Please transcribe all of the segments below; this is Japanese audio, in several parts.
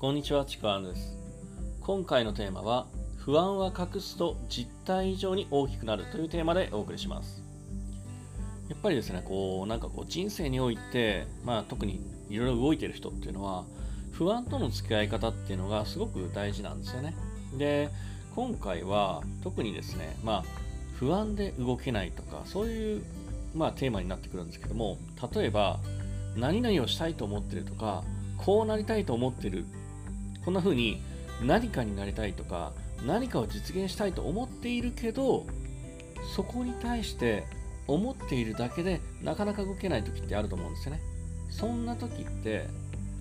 こんにちは、ちくわんです。今回のテーマは、不安は隠すと実態以上に大きくなるというテーマでお送りします。やっぱりですね、こう、なんかこう、人生において、まあ特にいろいろ動いてる人っていうのは、不安との付き合い方っていうのがすごく大事なんですよね。で、今回は特にですね、まあ、不安で動けないとか、そういう、まあ、テーマになってくるんですけども、例えば、何々をしたいと思ってるとか、こうなりたいと思ってる。こんな風に何かになりたいとか、何かを実現したいと思っているけど、そこに対して思っているだけでなかなか動けない時ってあると思うんですよね。そんな時って、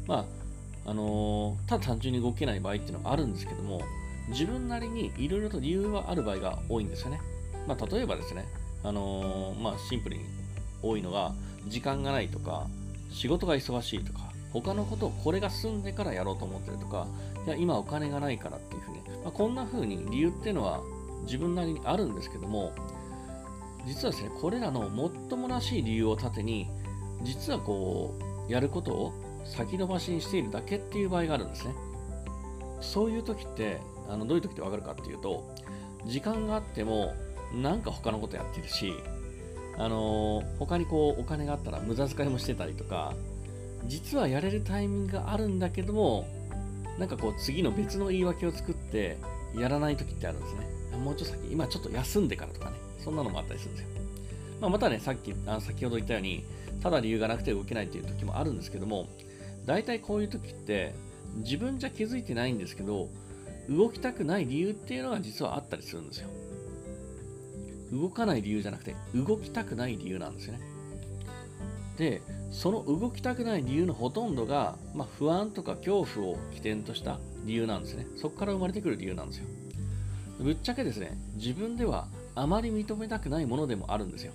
まあ、あのーただ単純に動けない場合っていうのがあるんですけども、自分なりにいろいろと理由はある場合が多いんですよね。まあ、例えばですね、あのーまあ、シンプルに多いのが、時間がないとか、仕事が忙しいとか、他のことをこれが済んでからやろうと思ってるとか、いや、今お金がないからっていうふうに、まあ、こんな風に理由っていうのは自分なりにあるんですけども、実はですね、これらのもっともらしい理由を盾に、実はこう、やることを先延ばしにしているだけっていう場合があるんですね。そういう時って、あのどういう時ってわかるかっていうと、時間があっても、なんか他のことやってるし、あのー他にこうお金があったら無駄遣いもしてたりとか、実はやれるタイミングがあるんだけども、なんかこう次の別の言い訳を作ってやらない時ってあるんですね。もうちょっと先、今ちょっと休んでからとかね、そんなのもあったりするんですよ。まあ、またね、さっき、あ先ほど言ったように、ただ理由がなくて動けないっていう時もあるんですけども、大体こういう時って、自分じゃ気づいてないんですけど、動きたくない理由っていうのが実はあったりするんですよ。動かない理由じゃなくて、動きたくない理由なんですよね。で、その動きたくない理由のほとんどが、まあ、不安とか恐怖を起点とした理由なんですね。そこから生まれてくる理由なんですよ。ぶっちゃけですね、自分ではあまり認めたくないものでもあるんですよ。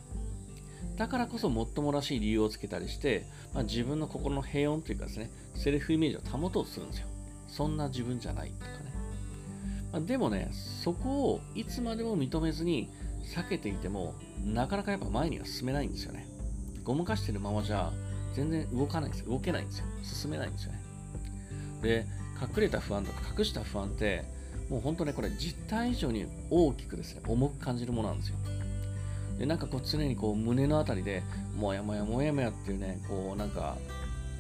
だからこそもっともらしい理由をつけたりして、まあ、自分の心の平穏というかですね、セルフイメージを保とうとするんですよ。そんな自分じゃないとかね。まあ、でもね、そこをいつまでも認めずに避けていても、なかなかやっぱ前には進めないんですよね。ごまかしてるままじゃ全然動かないんですよ。動けないんですよ。進めないんですよね。で、隠れた不安とか隠した不安って、もう本当ね、これ実態以上に大きくですね、重く感じるものなんですよ。で、なんかこう常にこう胸のあたりで、もやもやもやもやっていうね、こうなんか、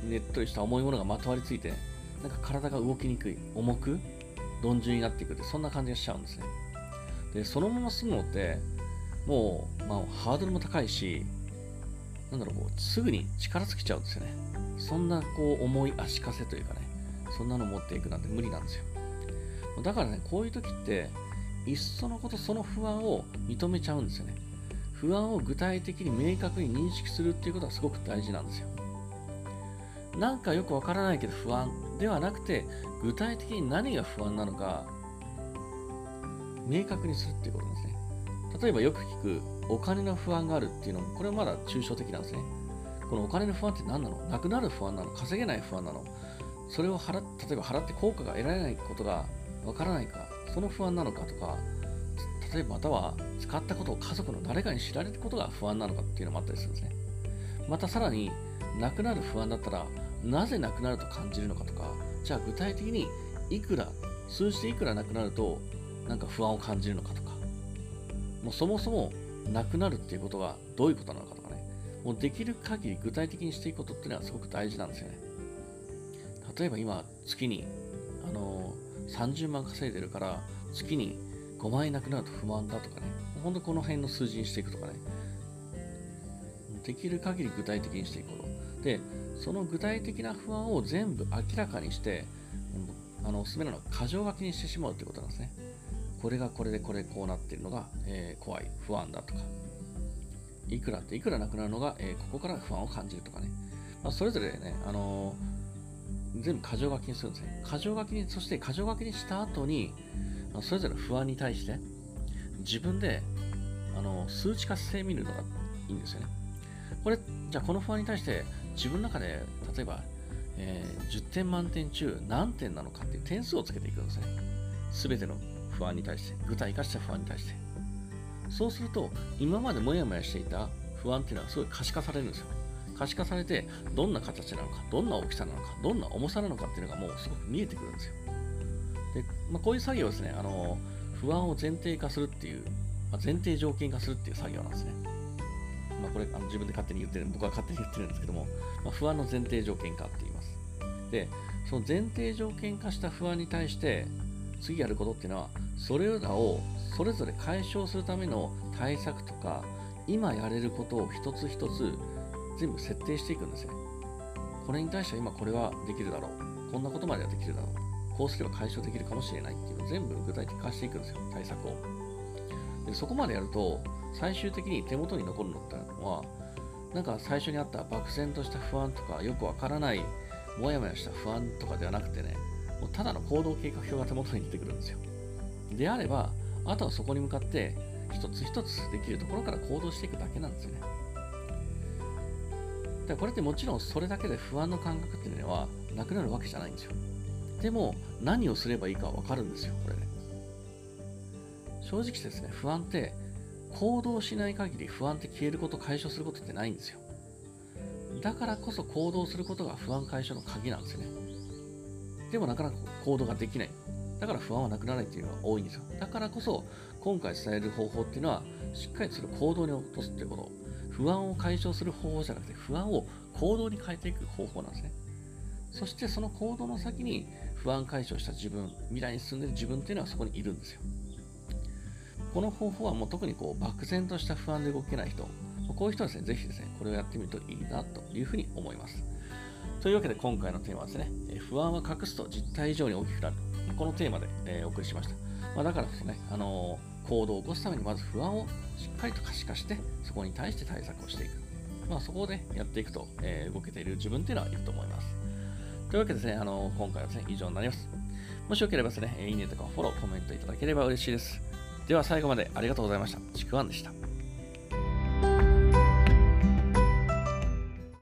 ねっとりした重いものがまとわりついて、なんか体が動きにくい、重く、鈍重になっていくって、そんな感じがしちゃうんですね。で、そのまま進むのって、もう、まあ、ハードルも高いし、なんだろう、こう、すぐに力尽きちゃうんですよね。そんな、こう、重い足かせというかね、そんなの持っていくなんて無理なんですよ。だからね、こういう時って、いっそのことその不安を認めちゃうんですよね。不安を具体的に明確に認識するっていうことはすごく大事なんですよ。なんかよくわからないけど不安ではなくて、具体的に何が不安なのか、明確にするっていうことですね。例えばよく聞くお金の不安があるっていうのも、これはまだ抽象的なんですね。このお金の不安って何なの？なくなる不安なの？稼げない不安なの？それを払っ例えば払って効果が得られないことがわからないか、その不安なのかとか、例えばまたは使ったことを家族の誰かに知られることが不安なのかっていうのもあったりするんですね。またさらに、なくなる不安だったら、なぜなくなると感じるのかとか、じゃあ具体的にいくら、数字でいくらなくなると、なんか不安を感じるのかとか、もうそもそもなくなるっていうことがどういうことなのかとかね、もうできる限り具体的にしていくことっていうのはすごく大事なんですよね。例えば今、月に、あのー、30万稼いでるから、月に5万円なくなると不安だとかね、ほんとこの辺の数字にしていくとかね、できる限り具体的にしていくこと。で、その具体的な不安を全部明らかにして、あのおすすめなのは箇条書きにしてしまうということなんですね。これがこれでこれこうなってるのが、えー怖い、不安だとか。いくらっていくらなくなるのが、えーここから不安を感じるとかね。まあ、それぞれね、あのー全部箇条書きにするんですね。箇条書きに、そして箇条書きにした後に、あそれぞれ不安に対して、自分で、あの数値化してみるのがいいんですよね。これ、じゃあこの不安に対して、自分の中で、例えば、えー10点満点中何点なのかっていう点数をつけていくんですね。すべての不安に対して、具体化した不安に対して。そうすると、今までモヤモヤしていた不安っていうのはすごい可視化されるんですよ。可視化されて、どんな形なのか、どんな大きさなのか、どんな重さなのかっていうのがもうすごく見えてくるんですよ。で、まあ、こういう作業ですね、あの不安を前提化するっていう、まあ、前提条件化するっていう作業なんですね。まあ、これあの自分で勝手に言ってる、僕は勝手に言ってるんですけども、まあ、不安の前提条件化って言います。で、その前提条件化した不安に対して、次やることっていうのは、それらをそれぞれ解消するための対策とか、今やれることを一つ一つ全部設定していくんですね。これに対しては今これはできるだろう。こんなことまではできるだろう。こうすれば解消できるかもしれないっていうのを全部具体的化していくんですよ、対策を。でそこまでやると、最終的に手元に残るのってのは、なんか最初にあった漠然とした不安とか、よくわからない、もやもやした不安とかではなくてね、もうただの行動計画表が手元に出てくるんですよ。であれば、あとはそこに向かって一つ一つできるところから行動していくだけなんですよね。だこれってもちろんそれだけで不安の感覚っていうのはなくなるわけじゃないんですよ。でも何をすればいいかわかるんですよ、これね。正直ですね、不安って行動しない限り不安って消えること、解消することってないんですよ。だからこそ行動することが不安解消の鍵なんですよね。でもなかなか行動ができない。だから不安はなくならないっていうのが多いんですよ。だからこそ今回伝える方法っていうのはしっかりそれを行動に落とすっていうこと。不安を解消する方法じゃなくて不安を行動に変えていく方法なんですね。そしてその行動の先に不安解消した自分、未来に進んでいる自分っていうのはそこにいるんですよ。この方法はもう特にこう漠然とした不安で動けない人、こういう人はですね、ぜひですね、これをやってみるといいなというふうに思います。というわけで今回のテーマはですね、え不安は隠すと実態以上に大きくなる。このテーマで、え、お送りしました。まあ、だからこそね、あの、行動を起こすためにまず不安をしっかりと可視化して、そこに対して対策をしていく。まあ、そこをね、やっていくと、え、動けている自分っていうのはいると思います。というわけでですね、あの今回はですね、以上になります。もしよければですね、いいねとかフォロー、コメントいただければ嬉しいです。では最後までありがとうございました。ちくわんでした。